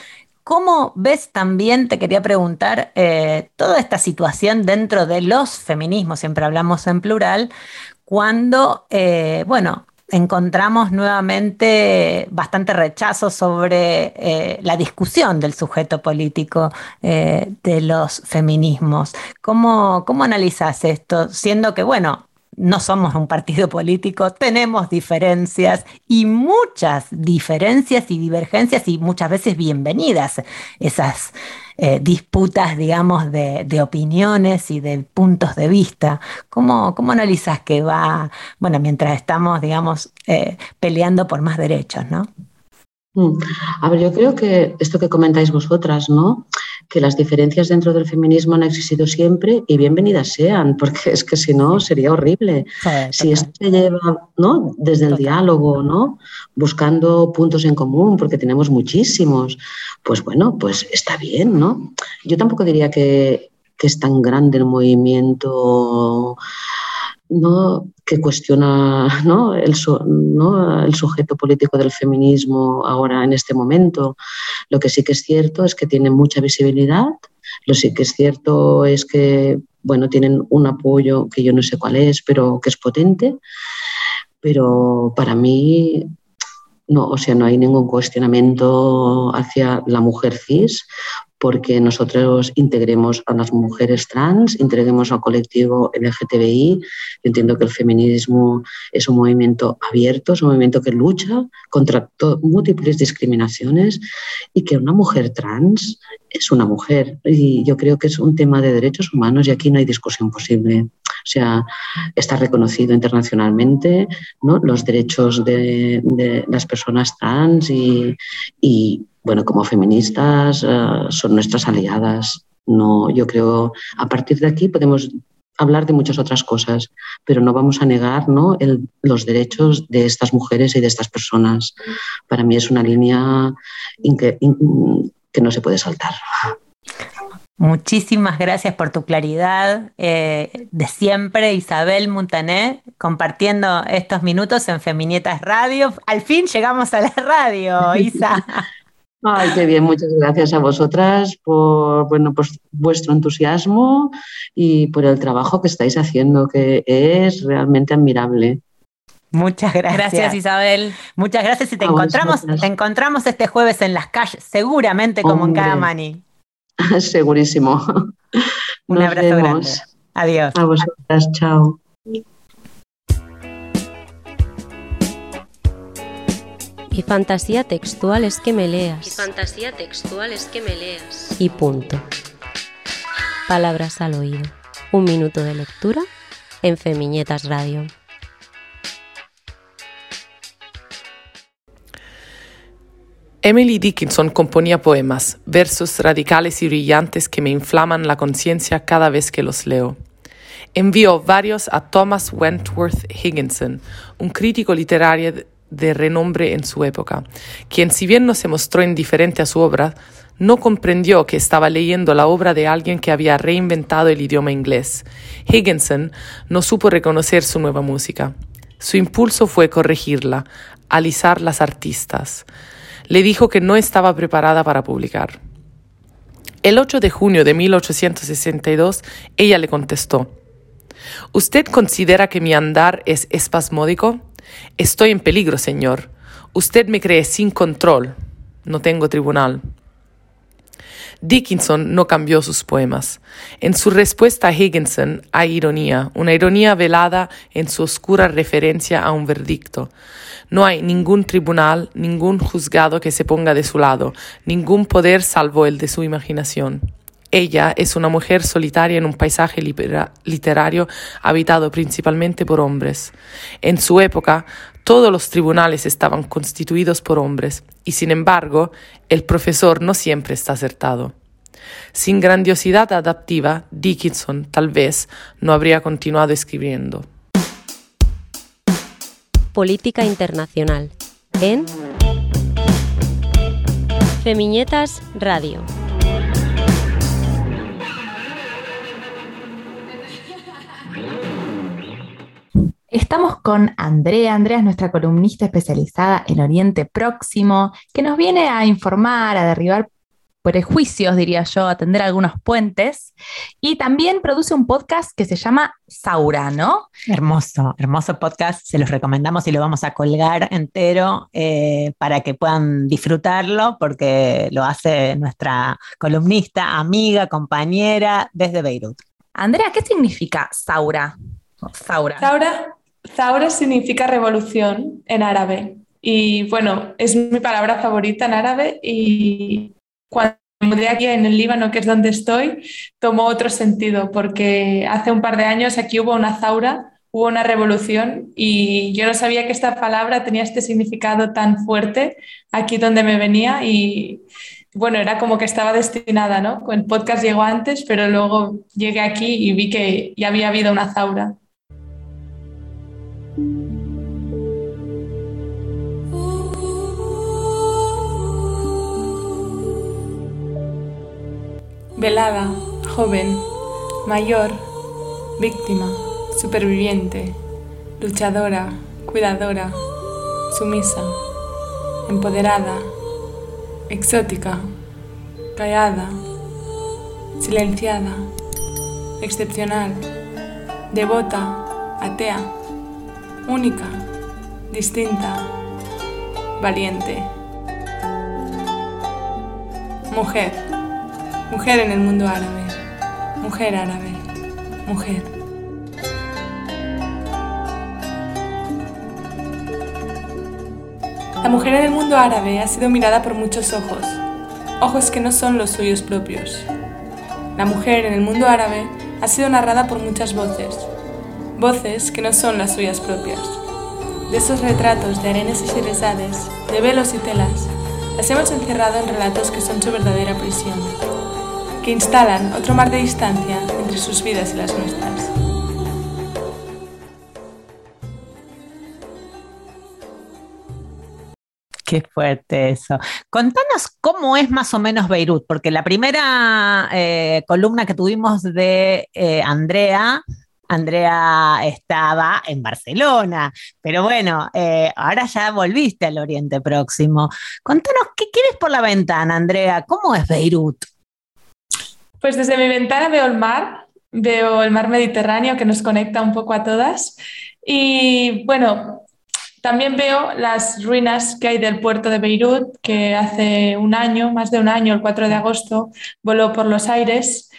¿Cómo ves también, te quería preguntar, eh, toda esta situación dentro de los feminismos, siempre hablamos en plural, cuando, eh, bueno, encontramos nuevamente bastante rechazo sobre eh, la discusión del sujeto político de los feminismos. ¿Cómo, ¿Cómo analizas esto? Siendo que, bueno, no somos un partido político, tenemos diferencias y muchas diferencias y divergencias y muchas veces bienvenidas esas eh, disputas, digamos, de, opiniones y de puntos de vista. ¿Cómo, cómo analizas que va, bueno, mientras estamos, digamos, eh, peleando por más derechos, ¿no? A ver, yo creo que esto que comentáis vosotras, ¿no? Que las diferencias dentro del feminismo han existido siempre y bienvenidas sean, porque es que si no sería horrible. Sí, si esto se lleva, ¿no? Desde el total. diálogo, ¿no? Buscando puntos en común, porque tenemos muchísimos, pues bueno, pues está bien, ¿no? Yo tampoco diría que, que es tan grande el movimiento ¿no? Que cuestiona ¿no? El, ¿no? el, sujeto político del feminismo ahora en este momento. Lo que sí que es cierto es que tienen mucha visibilidad, lo sí que es cierto es que bueno, tienen un apoyo que yo no sé cuál es, pero que es potente. Pero para mí no, o sea, no hay ningún cuestionamiento hacia la mujer cis porque nosotros integremos a las mujeres trans, integremos al colectivo LGTBI. Yo entiendo que el feminismo es un movimiento abierto, es un movimiento que lucha contra múltiples discriminaciones y que una mujer trans es una mujer. Y yo creo que es un tema de derechos humanos y aquí no hay discusión posible. O sea, está reconocido internacionalmente ¿no? los derechos de, de las personas trans y, y bueno, como feministas uh, son nuestras aliadas. No, yo creo, a partir de aquí podemos hablar de muchas otras cosas, pero no vamos a negar ¿no? El, los derechos de estas mujeres y de estas personas. Para mí es una línea que, que no se puede saltar. Muchísimas gracias por tu claridad eh, de siempre, Isabel Montané, compartiendo estos minutos en Feminietas Radio. Al fin llegamos a la radio, Isa. Ay, qué bien, muchas gracias a vosotras por bueno, pues, vuestro entusiasmo y por el trabajo que estáis haciendo, que es realmente admirable. Muchas gracias. Gracias, Isabel. Muchas gracias y te A encontramos, vosotras. te encontramos este jueves en las calles, seguramente como Hombre. en cada mani. Segurísimo. Un Nos abrazo vemos. grande. Adiós. A vosotras, chao. Mi fantasía textual es que me leas. Mi fantasía textual es que me leas. Y punto. Palabras al oído. Un minuto de lectura en Femiñetas Radio. Emily Dickinson componía poemas, versos radicales y brillantes que me inflaman la conciencia cada vez que los leo. Envió varios a Thomas Wentworth Higginson, un crítico literario de- renombre en su época, quien si bien no se mostró indiferente a su obra, no comprendió que estaba leyendo la obra de alguien que había reinventado el idioma inglés. Higginson no supo reconocer su nueva música. Su impulso fue corregirla, alisar las artistas. Le dijo que no estaba preparada para publicar. El 8 de junio de 1862, ella le contestó, ¿Usted considera que mi andar es espasmódico? Estoy en peligro, señor. Usted me cree sin control. No tengo tribunal. Dickinson no cambió sus poemas. En su respuesta a Higginson hay ironía, una ironía velada en su oscura referencia a un verdicto. No hay ningún tribunal, ningún juzgado que se ponga de su lado, ningún poder salvo el de su imaginación. Ella es una mujer solitaria en un paisaje literario habitado principalmente por hombres. En su época, todos los tribunales estaban constituidos por hombres, y sin embargo, el profesor no siempre está acertado. Sin grandiosidad adaptiva, Dickinson tal vez no habría continuado escribiendo. Política internacional en Femiñetas Radio. Estamos con Andrea. Andrea es nuestra columnista especializada en Oriente Próximo, que nos viene a informar, a derribar prejuicios, diría yo, a tender algunos puentes. Y también produce un podcast que se llama Saura, ¿no? Hermoso, hermoso podcast. Se los recomendamos y lo vamos a colgar entero eh, para que puedan disfrutarlo, porque lo hace nuestra columnista, amiga, compañera desde Beirut. Andrea, ¿qué significa Saura? Saura. Zaura, Zaura significa revolución en árabe. Y bueno, es mi palabra favorita en árabe y cuando me mudé aquí en el Líbano, que es donde estoy, tomó otro sentido porque hace un par de años aquí hubo una Zaura, hubo una revolución y yo no sabía que esta palabra tenía este significado tan fuerte aquí donde me venía y bueno, era como que estaba destinada, ¿no? El podcast llegó antes, pero luego llegué aquí y vi que ya había habido una Zaura. Velada, joven, mayor, víctima, superviviente, luchadora, cuidadora, sumisa, empoderada, exótica, callada, silenciada, excepcional, devota, atea, única, distinta, valiente. Mujer, mujer en el mundo árabe, mujer árabe, mujer. La mujer en el mundo árabe ha sido mirada por muchos ojos, ojos que no son los suyos propios. La mujer en el mundo árabe ha sido narrada por muchas voces, voces que no son las suyas propias. De esos retratos de arenas y sherezades, de velos y telas, las hemos encerrado en relatos que son su verdadera prisión, que instalan otro mar de distancia entre sus vidas y las nuestras. Qué fuerte eso. Contanos cómo es más o menos Beirut, porque la primera eh, columna que tuvimos de eh, Andrea Andrea estaba en Barcelona, pero bueno, eh, ahora ya volviste al Oriente Próximo. Contanos, ¿qué quieres por la ventana, Andrea? ¿Cómo es Beirut? Pues desde mi ventana veo el mar, veo el mar Mediterráneo que nos conecta un poco a todas. Y bueno, también veo las ruinas que hay del puerto de Beirut, que hace un año, más de un año, el 4 de agosto, voló por los aires.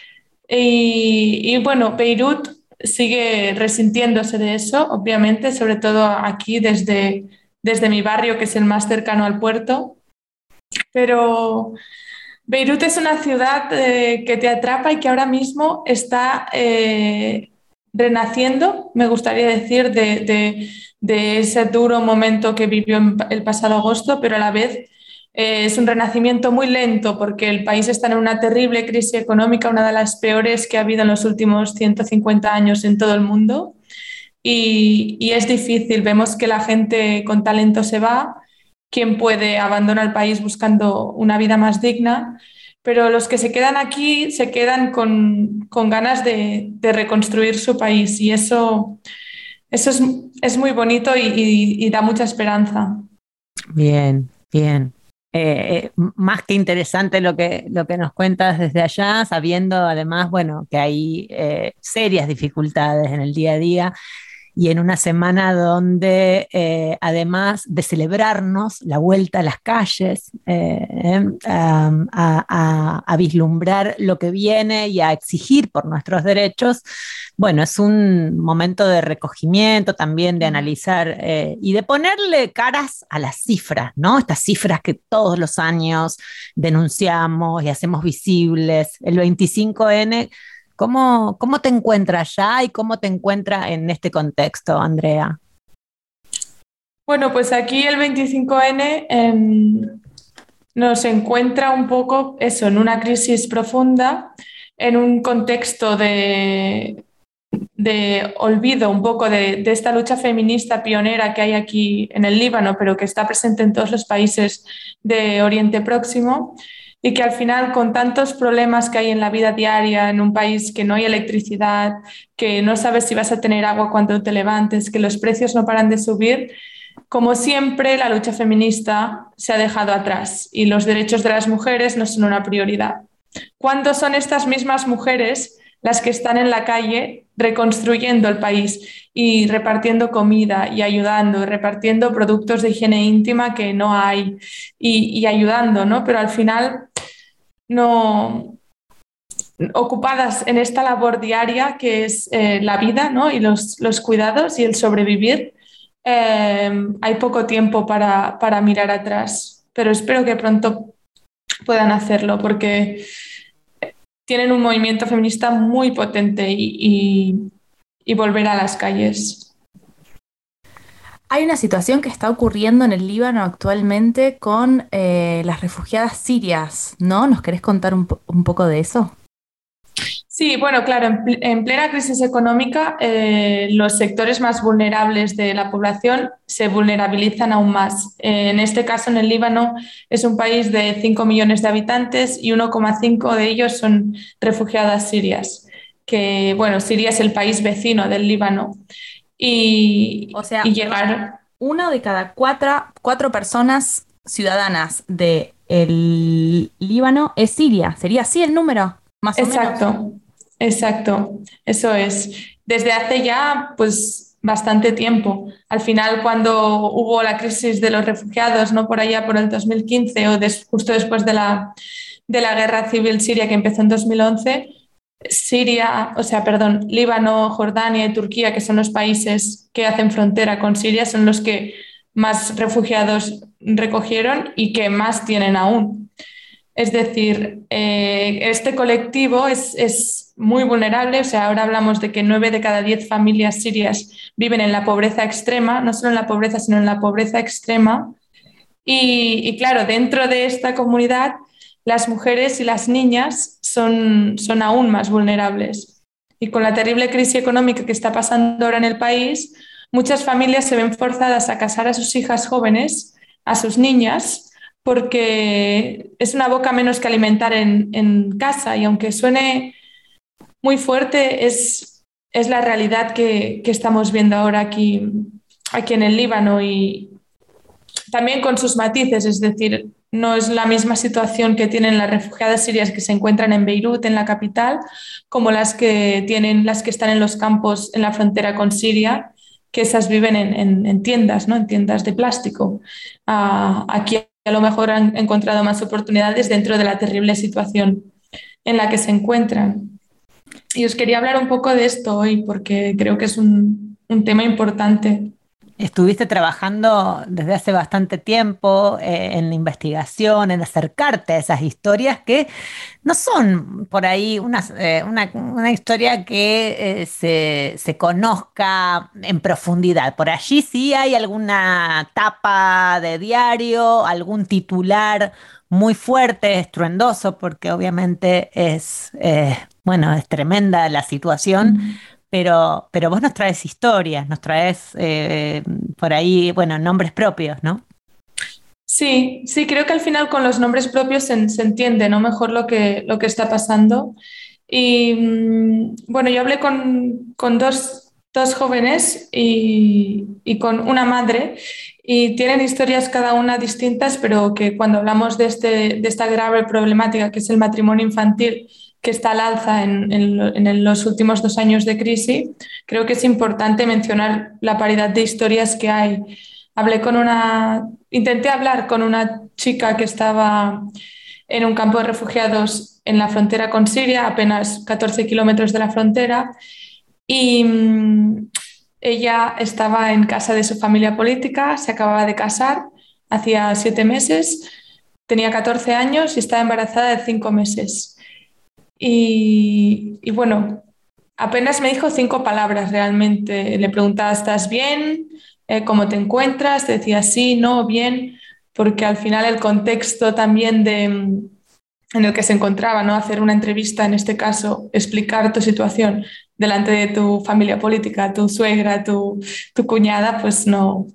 Y, y bueno, Beirut sigue resintiéndose de eso, obviamente, sobre todo aquí desde, desde mi barrio, que es el más cercano al puerto. Pero Beirut es una ciudad eh, que te atrapa y que ahora mismo está eh, renaciendo, me gustaría decir, de, de, de, ese duro momento que vivió el pasado agosto, pero a la vez eh, es un renacimiento muy lento porque el país está en una terrible crisis económica, una de las peores que ha habido en los últimos 150 años en todo el mundo. Y, y es difícil, vemos que la gente con talento se va, quien puede abandona el país buscando una vida más digna, pero los que se quedan aquí se quedan con, con ganas de, de, reconstruir su país y eso, eso es, es muy bonito y, y, y, da mucha esperanza. Bien, bien. Eh, más que interesante lo que, lo que nos cuentas desde allá, sabiendo además, bueno, que hay eh, serias dificultades en el día a día y en una semana donde, eh, además de celebrarnos la vuelta a las calles, eh, a, a, a, vislumbrar lo que viene y a exigir por nuestros derechos, bueno, es un momento de recogimiento también, de analizar eh, y de ponerle caras a las cifras, ¿no? Estas cifras que todos los años denunciamos y hacemos visibles. El 25N ¿Cómo, ¿Cómo te encuentras ya y cómo te encuentras en este contexto, Andrea? Bueno, pues aquí el 25N eh, nos encuentra un poco eso, en una crisis profunda, en un contexto de, de olvido un poco de, esta lucha feminista pionera que hay aquí en el Líbano, pero que está presente en todos los países de Oriente Próximo y que al final con tantos problemas que hay en la vida diaria en un país que no hay electricidad, que no sabes si vas a tener agua cuando te levantes, que los precios no paran de subir, como siempre la lucha feminista se ha dejado atrás y los derechos de las mujeres no son una prioridad. ¿Cuándo son estas mismas mujeres las que están en la calle reconstruyendo el país y repartiendo comida y ayudando, repartiendo productos de higiene íntima que no hay y, ayudando, ¿no? Pero al final no ocupadas en esta labor diaria que es eh, la vida ¿no? y los, los, cuidados y el sobrevivir, eh, hay poco tiempo para, para, mirar atrás, pero espero que pronto puedan hacerlo porque tienen un movimiento feminista muy potente y, volver a las calles. Hay una situación que está ocurriendo en el Líbano actualmente con eh, las refugiadas sirias, ¿no? ¿Nos querés contar un, po un poco de eso? Sí, bueno, claro, en, pl en plena crisis económica, eh, los sectores más vulnerables de la población se vulnerabilizan aún más. Eh, en este caso, en el Líbano, es un país de 5 millones de habitantes y 1,5 de ellos son refugiadas sirias, que, bueno, Siria es el país vecino del Líbano y, o sea, y llegar. Uno de cada cuatro, cuatro personas ciudadanas del de Líbano es Siria. ¿Sería así el número? Más exacto, exacto. Eso es. Desde hace ya, pues, bastante tiempo. Al final, cuando hubo la crisis de los refugiados, no por allá por el 2015 o justo después de la, de la guerra civil siria que empezó en 2011, Siria, o sea, perdón, Líbano, Jordania y Turquía, que son los países que hacen frontera con Siria, son los que más refugiados recogieron y que más tienen aún. Es decir, eh, este colectivo es, es, muy vulnerable, o sea, ahora hablamos de que nueve de cada diez familias sirias viven en la pobreza extrema, no solo en la pobreza, sino en la pobreza extrema. Y, y claro, dentro de esta comunidad las mujeres y las niñas son, son aún más vulnerables. Y con la terrible crisis económica que está pasando ahora en el país, muchas familias se ven forzadas a casar a sus hijas jóvenes, a sus niñas, porque es una boca menos que alimentar en, en casa y aunque suene muy fuerte, es, es la realidad que, que estamos viendo ahora aquí, aquí en el Líbano y también con sus matices, es decir, no es la misma situación que tienen las refugiadas sirias que se encuentran en Beirut, en la capital, como las que tienen las que están en los campos en la frontera con Siria, que esas viven en, en- en tiendas, ¿no? En tiendas de plástico. Ah, aquí a lo mejor han encontrado más oportunidades dentro de la terrible situación en la que se encuentran. Y os quería hablar un poco de esto hoy porque creo que es un, un tema importante. Estuviste trabajando desde hace bastante tiempo eh, en la investigación, en acercarte a esas historias que no son por ahí una, eh, una- una historia que eh, se, se conozca en profundidad. Por allí sí hay alguna tapa de diario, algún titular muy fuerte, estruendoso, porque obviamente es, bueno, es tremenda la situación. Pero, pero vos nos traes historias, nos traes eh, por ahí, bueno, nombres propios, ¿no? Sí, sí, creo que al final con los nombres propios se, se entiende, ¿no? Mejor lo que, lo que está pasando. Y mm, bueno, yo hablé con, con dos, dos jóvenes y, y con una madre y tienen historias cada una distintas, pero que cuando hablamos de, este, de esta grave problemática que es el matrimonio infantil que está al alza en, en en los últimos dos años de crisis, creo que es importante mencionar la paridad de historias que hay. Hablé con una, intenté hablar con una chica que estaba en un campo de refugiados en la frontera con Siria, apenas 14 kilómetros de la frontera, y mm, ella estaba en casa de su familia política, se acababa de casar, hacía siete meses, tenía 14 años y estaba embarazada de cinco meses. Y, bueno, apenas me dijo cinco palabras realmente. Le preguntaba, ¿estás bien? Eh, ¿cómo te encuentras? Decía sí, no, bien, porque al final el contexto también de, mm, en el que se encontraba, ¿no? Hacer una entrevista, en este caso, explicar tu situación delante de tu familia política, tu suegra, tu, tu cuñada, pues no,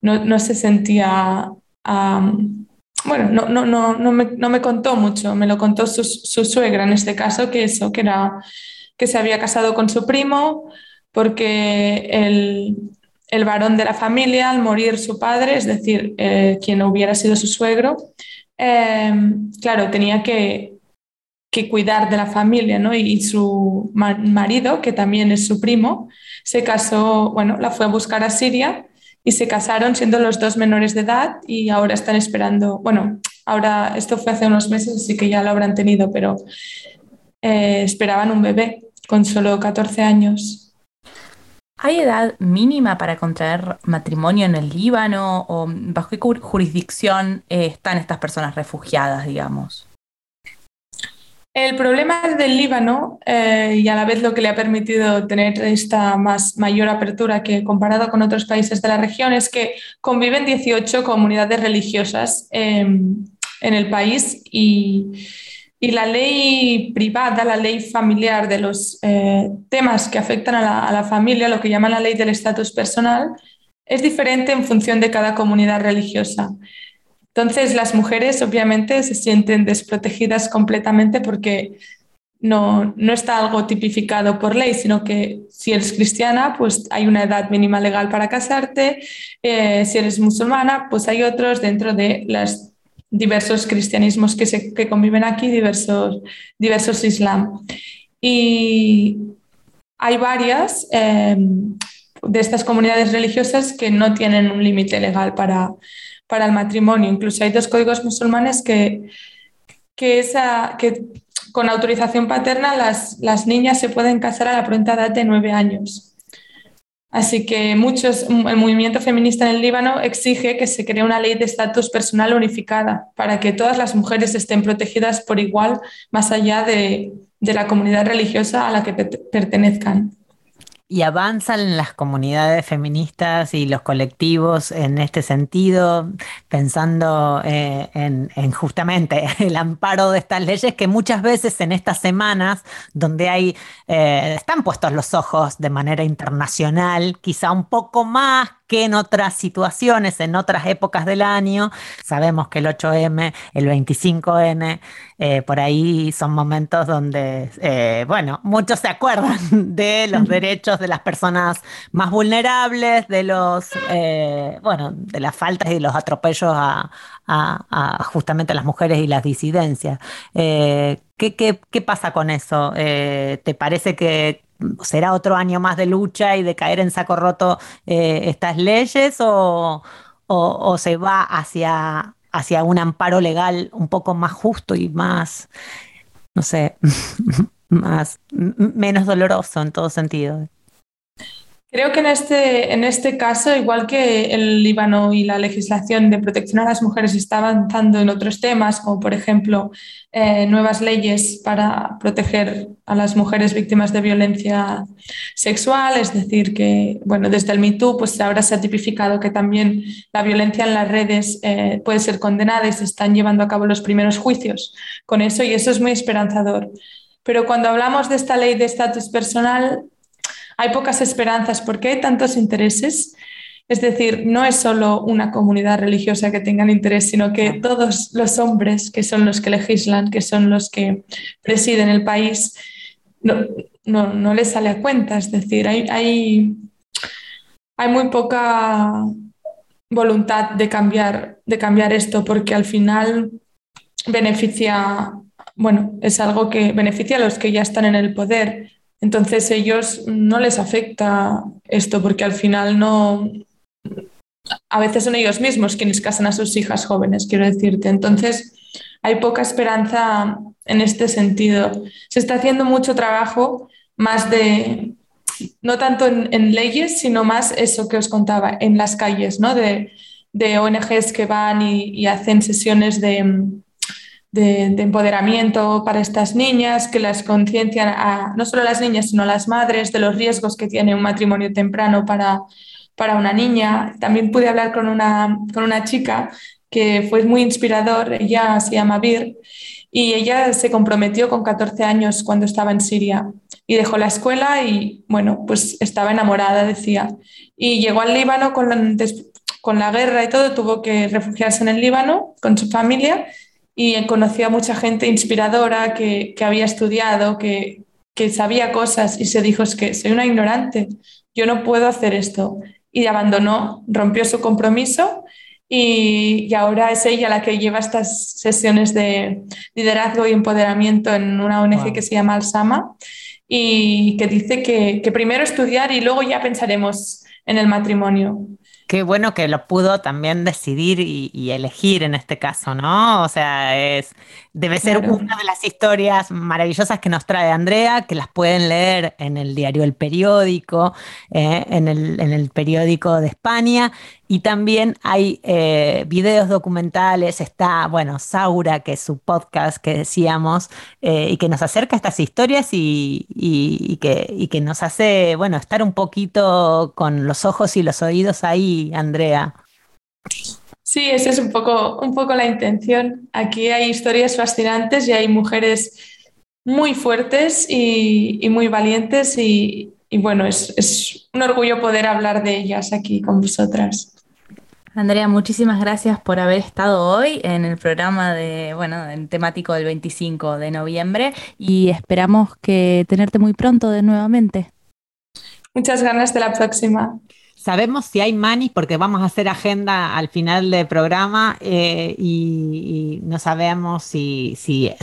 no, no se sentía... bueno, no, no, no, no, me, no me contó mucho, me lo contó su, su suegra en este caso, que eso, que era que se había casado con su primo porque el, el varón de la familia, al morir su padre, es decir, eh, quien hubiera sido su suegro, eh, claro, tenía que, que cuidar de la familia, ¿no? Y su ma- marido, que también es su primo, se casó, bueno, la fue a buscar a Siria y se casaron siendo los dos menores de edad y ahora están esperando, bueno, ahora esto fue hace unos meses, así que ya lo habrán tenido, pero eh, esperaban un bebé con solo 14 años. ¿Hay edad mínima para contraer matrimonio en el Líbano o bajo qué jurisdicción eh, están estas personas refugiadas, digamos? El problema del Líbano eh, y a la vez lo que le ha permitido tener esta más mayor apertura que comparado con otros países de la región es que conviven 18 comunidades religiosas eh, en el país y, y la ley privada, la ley familiar de los eh, temas que afectan a la, a la familia, lo que llaman la ley del estatus personal, es diferente en función de cada comunidad religiosa. Entonces, las mujeres obviamente se sienten desprotegidas completamente porque no, no está algo tipificado por ley, sino que si eres cristiana, pues hay una edad mínima legal para casarte, eh, si eres musulmana, pues hay otros dentro de los diversos cristianismos que, se, que conviven aquí, diversos, diversos islam. Y hay varias eh, de estas comunidades religiosas que no tienen un límite legal para, para el matrimonio. Incluso hay dos códigos musulmanes que, que, esa, que con autorización paterna las, las niñas se pueden casar a la pronta edad de nueve años. Así que muchos, el movimiento feminista en el Líbano exige que se cree una ley de estatus personal unificada para que todas las mujeres estén protegidas por igual más allá de, de la comunidad religiosa a la que pe- pertenezcan. Y avanzan las comunidades feministas y los colectivos en este sentido, pensando eh, en, en justamente el amparo de estas leyes que muchas veces en estas semanas donde hay, eh, están puestos los ojos de manera internacional, quizá un poco más que en otras situaciones, en otras épocas del año. Sabemos que el 8M, el 25N, eh, por ahí son momentos donde, eh, bueno, muchos se acuerdan de los derechos de las personas más vulnerables, de los, eh, bueno, de las faltas y los atropellos a, a- a justamente a las mujeres y las disidencias. ¿qué, qué- qué pasa con eso? ¿te parece que será otro año más de lucha y de caer en saco roto eh, estas leyes o, o- o se va hacia, hacia un amparo legal un poco más justo y más, no sé, más, menos doloroso en todo sentido? Creo que en este, en este caso, igual que el Líbano y la legislación de protección a las mujeres está avanzando en otros temas, como por ejemplo eh, nuevas leyes para proteger a las mujeres víctimas de violencia sexual, es decir, que bueno, desde el MeToo pues ahora se ha tipificado que también la violencia en las redes eh, puede ser condenada y se están llevando a cabo los primeros juicios con eso y eso es muy esperanzador. Pero cuando hablamos de esta ley de estatus personal, hay pocas esperanzas porque hay tantos intereses. Es decir, no es solo una comunidad religiosa que tengan interés, sino que todos los hombres que son los que legislan, que son los que presiden el país, no, no, no les sale a cuenta. Es decir, hay, hay, hay muy poca voluntad de cambiar, de cambiar esto porque al final beneficia, bueno, es algo que beneficia a los que ya están en el poder. Entonces ellos no les afecta esto porque al final no, a veces son ellos mismos quienes casan a sus hijas jóvenes, quiero decirte. Entonces hay poca esperanza en este sentido. Se está haciendo mucho trabajo más de, no tanto en, leyes, sino más eso que os contaba, en las calles, ¿no? De, ONGs que van y hacen sesiones de, de, de, empoderamiento para estas niñas, que las conciencian a no solo las niñas, sino a las madres de los riesgos que tiene un matrimonio temprano para, para una niña. También pude hablar con una, con una chica que fue muy inspirador, ella se llama Bir, y ella se comprometió con 14 años cuando estaba en Siria y dejó la escuela y, bueno, pues estaba enamorada, decía. Y llegó al Líbano con con la guerra y todo, tuvo que refugiarse en el Líbano con su familia y conoció a mucha gente inspiradora que, que había estudiado, que, que, sabía cosas y se dijo, es que soy una ignorante, yo no puedo hacer esto. Y abandonó, rompió su compromiso y, y, ahora es ella la que lleva estas sesiones de liderazgo y empoderamiento en una ONG wow. que se llama Alsama y que dice que, que primero estudiar y luego ya pensaremos en el matrimonio. Qué bueno que lo pudo también decidir y, y, elegir en este caso, ¿no? O sea, es, debe ser claro. una de las historias maravillosas que nos trae Andrea, que las pueden leer en el diario El Periódico, eh, en, el, en, el, periódico de España, y también hay eh, videos documentales, está, bueno, Saura, que es su podcast que decíamos, eh, y que nos acerca a estas historias y, y, y, que, y que nos hace, bueno, estar un poquito con los ojos y los oídos ahí, Andrea. Sí, esa es un poco, un poco la intención. Aquí hay historias fascinantes y hay mujeres muy fuertes y, y muy valientes y, y bueno, es, es, un orgullo poder hablar de ellas aquí con vosotras. Andrea, muchísimas gracias por haber estado hoy en el programa de, bueno, el temático del 25 de noviembre y esperamos que tenerte muy pronto de nuevamente. Muchas ganas de la próxima. Sabemos si hay manis porque vamos a hacer agenda al final del programa eh, y, no sabemos si,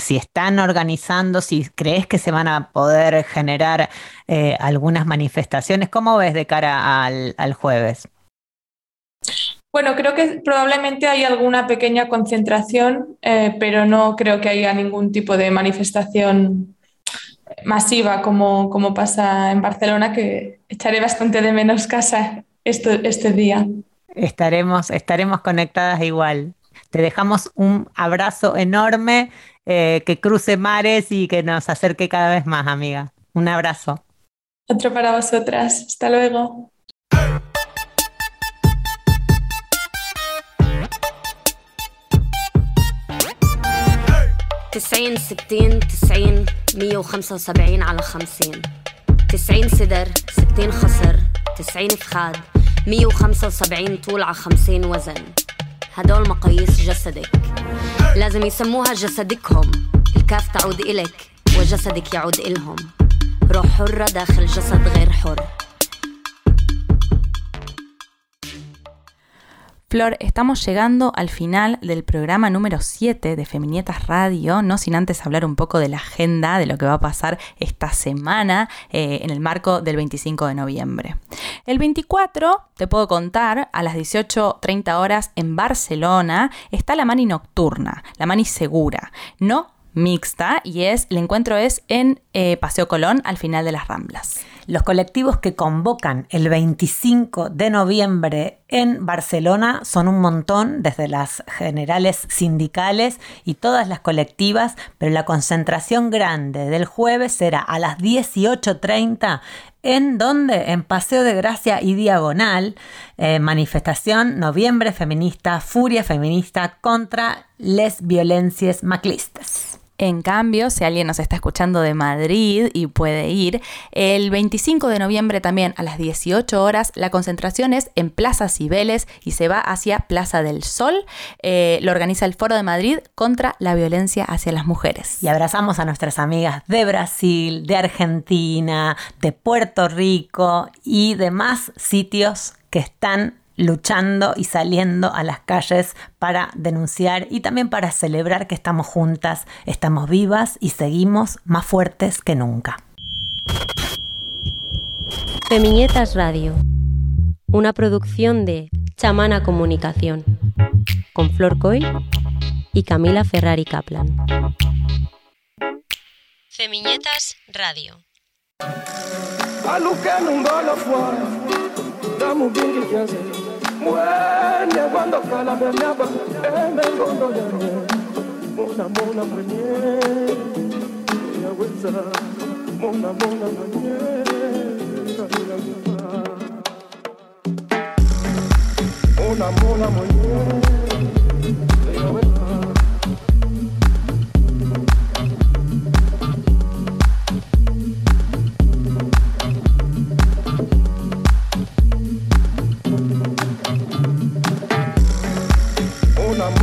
están organizando, si crees que se van a poder generar eh, algunas manifestaciones. ¿Cómo ves de cara al, jueves? Bueno, creo que probablemente hay alguna pequeña concentración, eh, pero no creo que haya ningún tipo de manifestación masiva como pasa en Barcelona, que echaré bastante de menos casa este, este día. Estaremos, estaremos conectadas igual. Te dejamos un abrazo enorme, eh, que cruce mares y que nos acerque cada vez más, amiga. Un abrazo. Otro para vosotras. Hasta luego. تسعين ستين تسعين مية وخمسة وسبعين على خمسين تسعين صدر ستين خصر تسعين فخاد 175 طول على 50 وزن. هدول مقاييس جسدك. لازم يسموها جسدكهم. الكاف تعود إلك وجسدك يعود إلهم. روح حرة داخل جسد غير حر. Flor, estamos llegando al final del programa número 7 de Feminietas Radio, no sin antes hablar un poco de la agenda, de lo que va a pasar esta semana eh, en el marco del 25 de noviembre. El 24, te puedo contar, a las 18.30 horas en Barcelona está la Mani Nocturna, la Mani Segura, no mixta, y es, el encuentro es en eh, Paseo Colón al final de las Ramblas. Los colectivos que convocan el 25 de noviembre en Barcelona son un montón, desde las generales sindicales y todas las colectivas, pero la concentración grande del jueves será a las 18.30 en donde en Paseo de Gracia y Diagonal, eh, manifestación Noviembre Feminista, Furia Feminista contra les violencias maclistas. En cambio, si alguien nos está escuchando de Madrid y puede ir, el 25 de noviembre también a las 18 horas la concentración es en Plaza Cibeles y se va hacia Plaza del Sol. Eh, lo organiza el Foro de Madrid contra la violencia hacia las mujeres. Y abrazamos a nuestras amigas de Brasil, de Argentina, de Puerto Rico y demás sitios que están luchando y saliendo a las calles para denunciar y también para celebrar que estamos juntas, estamos vivas y seguimos más fuertes que nunca. Feminietas Radio, una producción de Chamana Comunicación, con Flor Coy y Camila Ferrari Kaplan. Feminietas Radio. muende cuando cala me agua, en el fondo de mona mona mañé, ya huesa, mona mona mañé, mona mona mañé, ya.